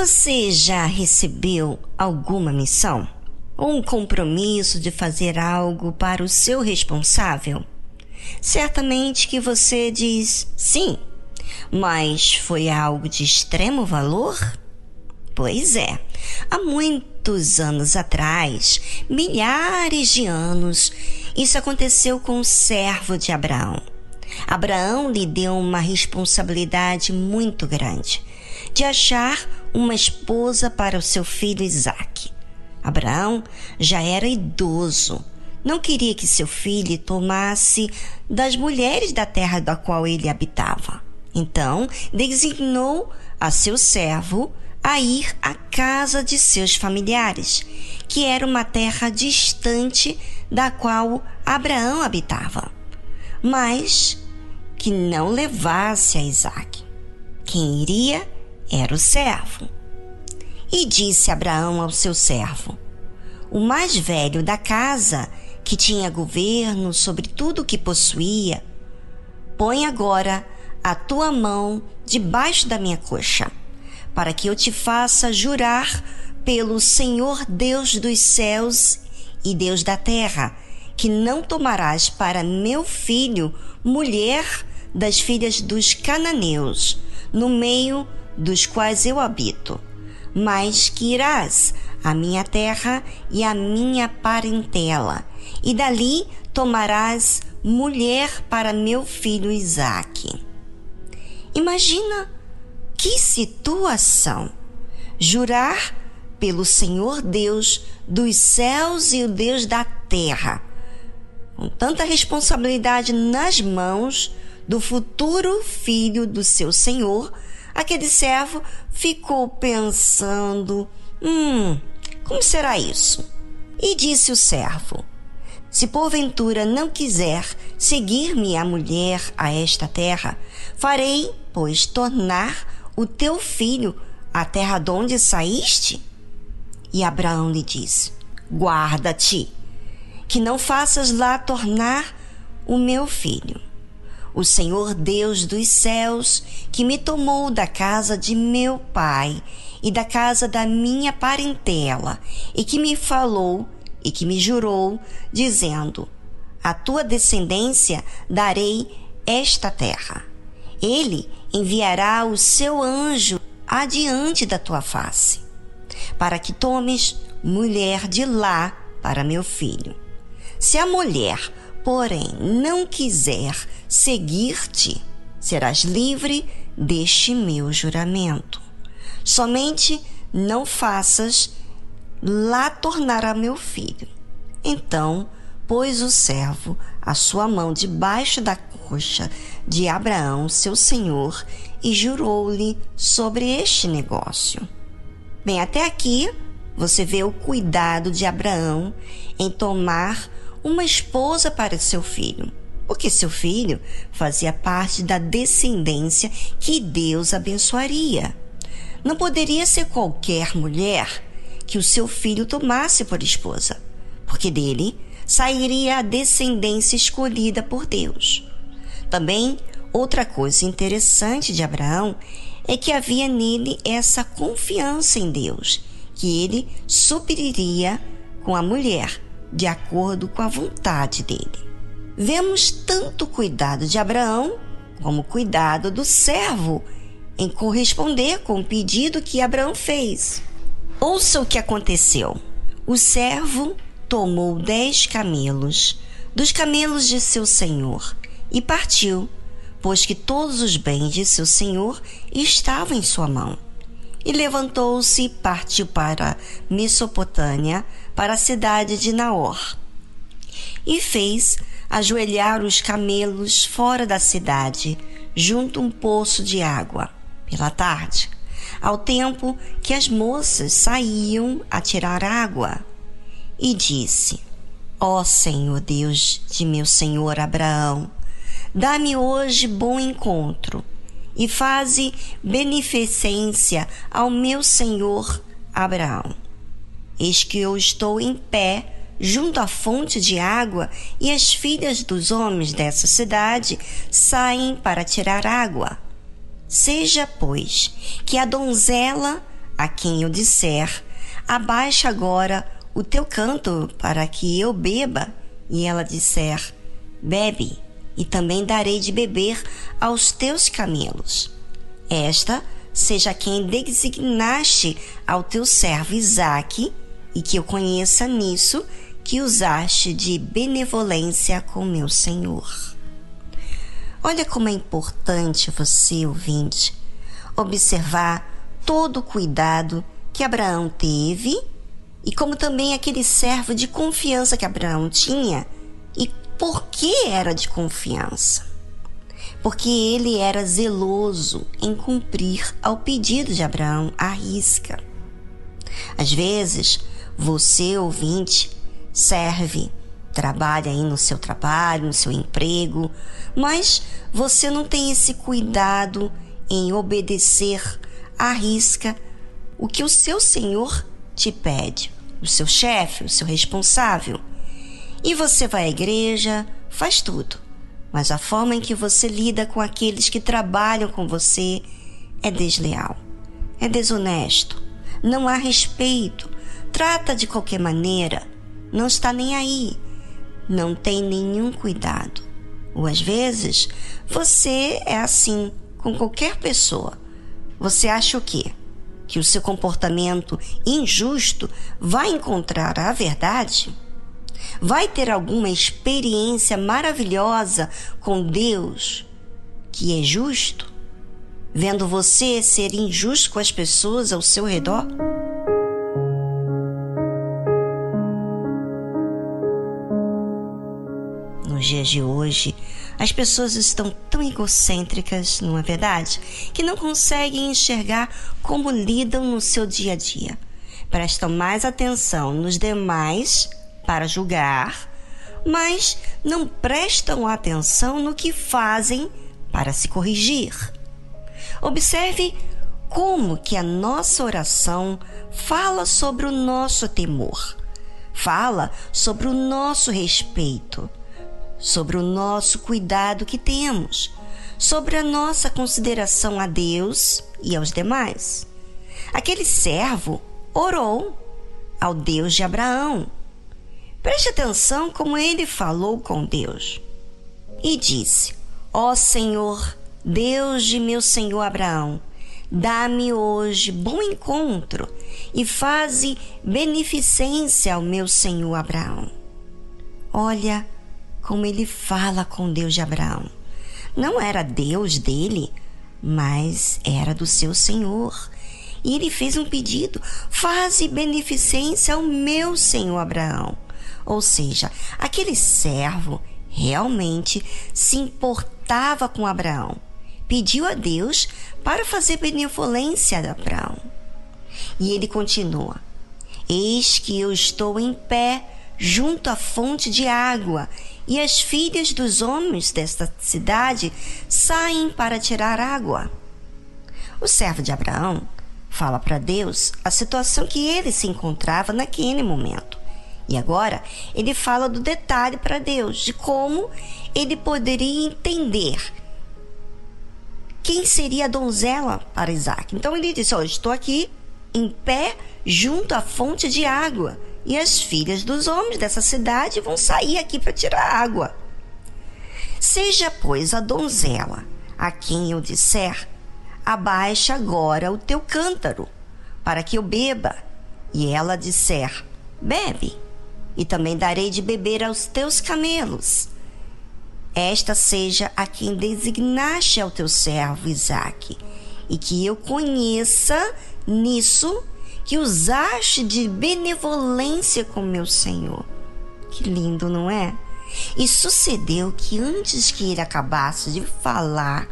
Você já recebeu alguma missão? Ou um compromisso de fazer algo para o seu responsável? Certamente que você diz sim, mas foi algo de extremo valor? Pois é, há muitos anos atrás, milhares de anos, isso aconteceu com o servo de Abraão. Abraão lhe deu uma responsabilidade muito grande de achar uma esposa para o seu filho Isaque. Abraão já era idoso. Não queria que seu filho tomasse das mulheres da terra da qual ele habitava. Então, designou a seu servo a ir à casa de seus familiares, que era uma terra distante da qual Abraão habitava, mas que não levasse a Isaac. Quem iria era o servo. E disse Abraão ao seu servo: O mais velho da casa, que tinha governo sobre tudo o que possuía, põe agora a tua mão debaixo da minha coxa, para que eu te faça jurar pelo Senhor Deus dos céus e Deus da terra, que não tomarás para meu filho mulher das filhas dos cananeus, no meio dos quais eu habito, mas que irás à minha terra e à minha parentela, e dali tomarás mulher para meu filho Isaque. Imagina que situação! Jurar pelo Senhor Deus dos céus e o Deus da terra, com tanta responsabilidade nas mãos do futuro filho do seu senhor, aquele servo ficou pensando: Hum, como será isso? E disse o servo: Se porventura não quiser seguir-me a mulher a esta terra, farei, pois, tornar o teu filho à terra de onde saíste? E Abraão lhe disse: Guarda-te, que não faças lá tornar o meu filho o Senhor Deus dos céus, que me tomou da casa de meu pai e da casa da minha parentela, e que me falou e que me jurou, dizendo: A tua descendência darei esta terra. Ele enviará o seu anjo adiante da tua face, para que tomes mulher de lá para meu filho. Se a mulher porém não quiser seguir-te, serás livre deste meu juramento. Somente não faças lá tornar a meu filho. Então pôs o servo a sua mão debaixo da coxa de Abraão, seu senhor, e jurou-lhe sobre este negócio. Bem, até aqui você vê o cuidado de Abraão em tomar uma esposa para seu filho, porque seu filho fazia parte da descendência que Deus abençoaria. Não poderia ser qualquer mulher que o seu filho tomasse por esposa, porque dele sairia a descendência escolhida por Deus. Também, outra coisa interessante de Abraão é que havia nele essa confiança em Deus, que ele supriria com a mulher de acordo com a vontade dele. Vemos tanto cuidado de Abraão como cuidado do servo em corresponder com o pedido que Abraão fez. Ouça o que aconteceu. O servo tomou dez camelos dos camelos de seu senhor e partiu, pois que todos os bens de seu senhor estavam em sua mão. E levantou-se e partiu para Mesopotâmia, para a cidade de Naor. E fez ajoelhar os camelos fora da cidade, junto a um poço de água, pela tarde, ao tempo que as moças saíam a tirar água. E disse: Ó oh Senhor Deus de meu senhor Abraão, dá-me hoje bom encontro e faze beneficência ao meu senhor Abraão Eis que eu estou em pé junto à fonte de água, e as filhas dos homens dessa cidade saem para tirar água. Seja, pois, que a donzela a quem eu disser: Abaixa agora o teu canto para que eu beba, e ela disser: Bebe, e também darei de beber aos teus camelos. Esta seja quem designaste ao teu servo Isaque, e que eu conheça nisso que usaste de benevolência com meu Senhor. Olha como é importante você, ouvinte, observar todo o cuidado que Abraão teve e como também aquele servo de confiança que Abraão tinha. E por que era de confiança? Porque ele era zeloso em cumprir ao pedido de Abraão à risca. Às vezes, você, ouvinte, serve, trabalha aí no seu trabalho, no seu emprego, mas você não tem esse cuidado em obedecer à risca o que o seu Senhor te pede, o seu chefe, o seu responsável. E você vai à igreja, faz tudo, mas a forma em que você lida com aqueles que trabalham com você é desleal, é desonesto, não há respeito, trata de qualquer maneira, não está nem aí, não tem nenhum cuidado. Ou às vezes você é assim com qualquer pessoa. Você acha o quê? Que o seu comportamento injusto vai encontrar a verdade? Vai ter alguma experiência maravilhosa com Deus que é justo? Vendo você ser injusto com as pessoas ao seu redor? Nos dias de hoje, as pessoas estão tão egocêntricas, não é verdade? Que não conseguem enxergar como lidam no seu dia a dia. Prestam mais atenção nos demais para julgar, mas não prestam atenção no que fazem para se corrigir. Observe como que a nossa oração fala sobre o nosso temor, fala sobre o nosso respeito, sobre o nosso cuidado que temos, sobre a nossa consideração a Deus e aos demais. Aquele servo orou ao Deus de Abraão. Preste atenção como ele falou com Deus. E disse: Ó Senhor, Deus de meu senhor Abraão, dá-me hoje bom encontro e faze beneficência ao meu senhor Abraão. Olha, como ele fala com Deus de Abraão. Não era Deus dele, mas era do seu Senhor. E ele fez um pedido: faze beneficência ao meu senhor Abraão. Ou seja, aquele servo realmente se importava com Abraão. Pediu a Deus para fazer benevolência a Abraão. E ele continua: Eis que eu estou em pé junto à fonte de água e as filhas dos homens desta cidade saem para tirar água. O servo de Abraão fala para Deus a situação que ele se encontrava naquele momento. E agora ele fala do detalhe para Deus de como ele poderia entender quem seria a donzela para Isaac. Então ele disse: oh, Estou aqui em pé junto à fonte de água e as filhas dos homens dessa cidade vão sair aqui para tirar água. Seja, pois, a donzela a quem eu disser: abaixa agora o teu cântaro, para que eu beba. E ela disser: bebe, e também darei de beber aos teus camelos. Esta seja a quem designaste ao teu servo Isaque, e que eu conheça nisso que usaste de benevolência com meu Senhor. Que lindo, não é? E sucedeu que antes que ele acabasse de falar,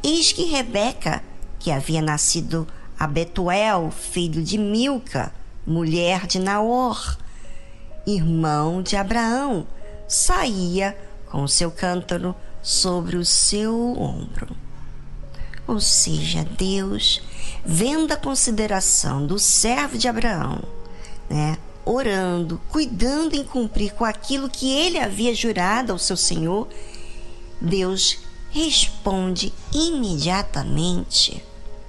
eis que Rebeca, que havia nascido a Betuel, filho de Milca, mulher de Naor, irmão de Abraão, saía com seu cântaro sobre o seu ombro. Ou seja, Deus, vendo a consideração do servo de Abraão, né, orando, cuidando em cumprir com aquilo que ele havia jurado ao seu Senhor, Deus responde imediatamente.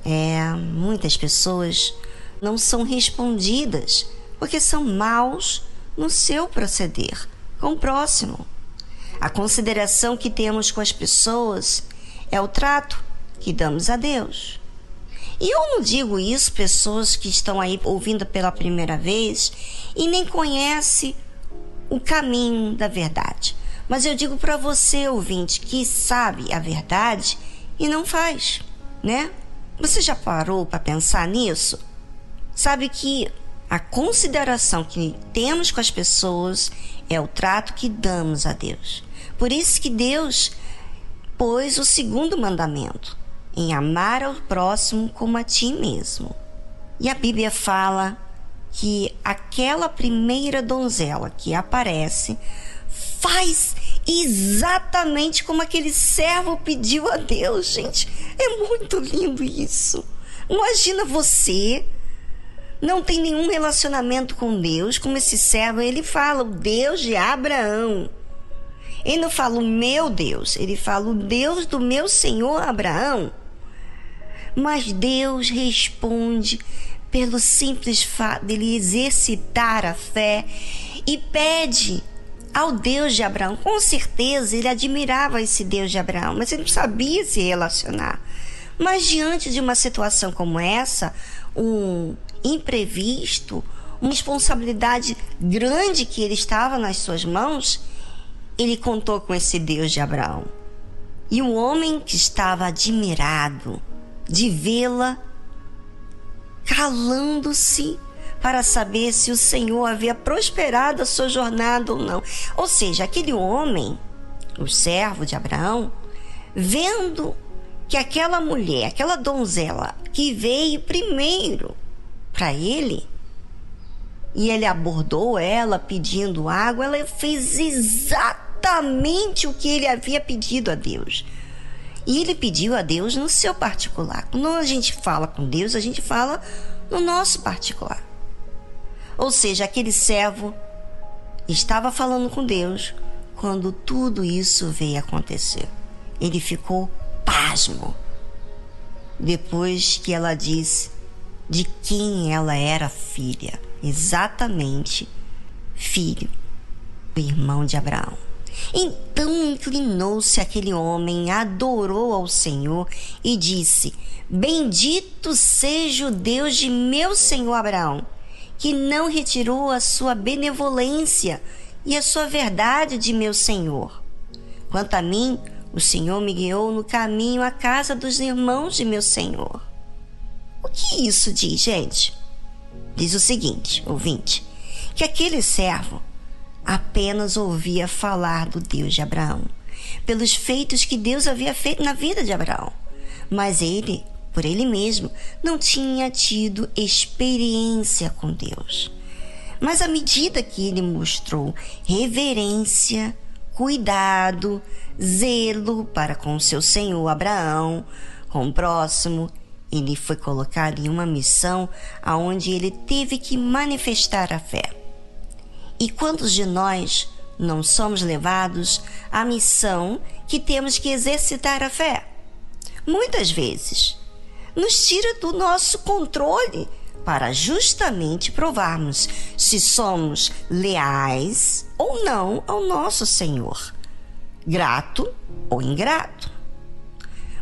É, muitas pessoas não são respondidas porque são maus no seu proceder com o próximo. A consideração que temos com as pessoas é o trato que damos a Deus. E eu não digo isso pessoas que estão aí ouvindo pela primeira vez e nem conhecem o caminho da verdade. Mas eu digo para você, ouvinte, que sabe a verdade e não faz, né? Você já parou para pensar nisso? Sabe que a consideração que temos com as pessoas é o trato que damos a Deus. Por isso que Deus pôs o segundo mandamento, em amar ao próximo como a ti mesmo. E a Bíblia fala que aquela primeira donzela que aparece faz exatamente como aquele servo pediu a Deus, gente. É muito lindo isso. Imagina você não tem nenhum relacionamento com Deus, como esse servo, ele fala o Deus de Abraão. Ele não fala o meu Deus, ele fala o Deus do meu Senhor Abraão. Mas Deus responde pelo simples fato dele exercitar a fé e pede ao Deus de Abraão. Com certeza ele admirava esse Deus de Abraão, mas ele não sabia se relacionar. Mas diante de uma situação como essa, um imprevisto, uma responsabilidade grande que ele estava nas suas mãos, ele contou com esse Deus de Abraão. E o homem que estava admirado de vê-la calando-se para saber se o Senhor havia prosperado a sua jornada ou não. Ou seja, aquele homem, o servo de Abraão, vendo que aquela mulher, aquela donzela que veio primeiro para ele, e ele abordou ela pedindo água, ela fez exatamente o que ele havia pedido a Deus. E ele pediu a Deus no seu particular. Quando a gente fala com Deus, a gente fala no nosso particular. Ou seja, aquele servo estava falando com Deus quando tudo isso veio acontecer. Ele ficou pasmo. Depois que ela disse de quem ela era filha, exatamente filho do irmão de Abraão. Então inclinou-se aquele homem, adorou ao Senhor e disse: Bendito seja o Deus de meu senhor Abraão que não retirou a sua benevolência e a sua verdade de meu Senhor. Quanto a mim, o Senhor me guiou no caminho à casa dos irmãos de meu Senhor. O que isso diz, gente? Diz o seguinte, ouvinte, que aquele servo apenas ouvia falar do Deus de Abraão, pelos feitos que Deus havia feito na vida de Abraão. Mas ele por ele mesmo, não tinha tido experiência com Deus. Mas à medida que ele mostrou reverência, cuidado, zelo para com seu senhor Abraão, com o próximo, ele foi colocado em uma missão aonde ele teve que manifestar a fé. E quantos de nós não somos levados à missão que temos que exercitar a fé? Muitas vezes nos tira do nosso controle para justamente provarmos se somos leais ou não ao nosso Senhor, grato ou ingrato.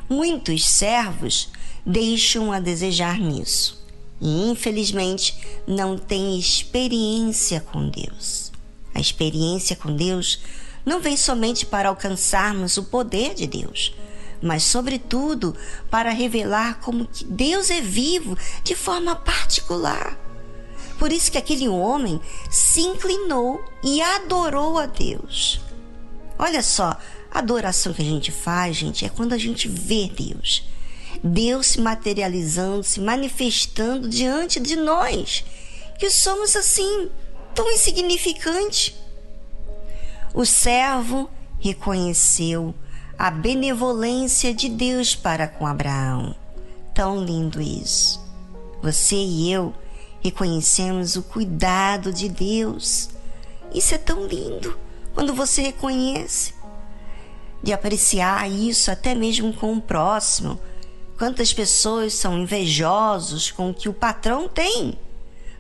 Muitos servos deixam a desejar nisso e, infelizmente, não têm experiência com Deus. A experiência com Deus não vem somente para alcançarmos o poder de Deus, mas sobretudo para revelar como que Deus é vivo de forma particular. Por isso que aquele homem se inclinou e adorou a Deus. Olha só, a adoração que a gente faz, gente, é quando a gente vê Deus. Deus se materializando, se manifestando diante de nós, que somos assim, tão insignificantes. O servo reconheceu a benevolência de Deus para com Abraão. Tão lindo isso. Você e eu reconhecemos o cuidado de Deus. Isso é tão lindo quando você reconhece. De apreciar isso até mesmo com o próximo, Quantas pessoas são invejosos com o que o patrão tem?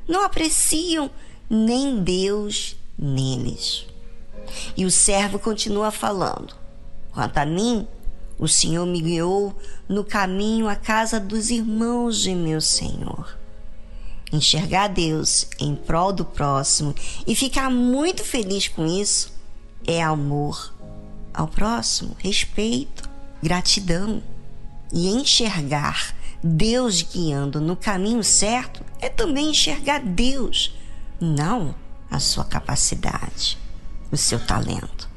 Não apreciam nem Deus neles. E o servo continua falando: Quanto a mim, o Senhor me guiou no caminho à casa dos irmãos de meu Senhor. Enxergar Deus em prol do próximo e ficar muito feliz com isso é amor ao próximo, respeito, gratidão. E enxergar Deus guiando no caminho certo é também enxergar Deus, não a sua capacidade, o seu talento.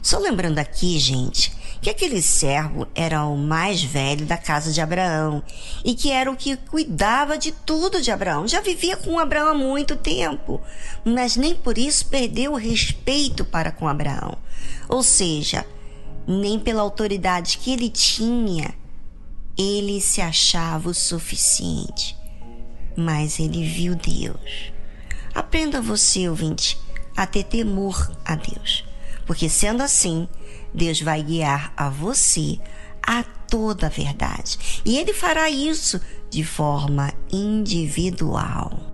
Só lembrando aqui, gente, que aquele servo era o mais velho da casa de Abraão e que era o que cuidava de tudo de Abraão. Já vivia com Abraão há muito tempo, mas nem por isso perdeu o respeito para com Abraão. Ou seja, nem pela autoridade que ele tinha, ele se achava o suficiente. Mas ele viu Deus. Aprenda você, ouvinte, a ter temor a Deus. Porque sendo assim, Deus vai guiar a você a toda a verdade. E Ele fará isso de forma individual.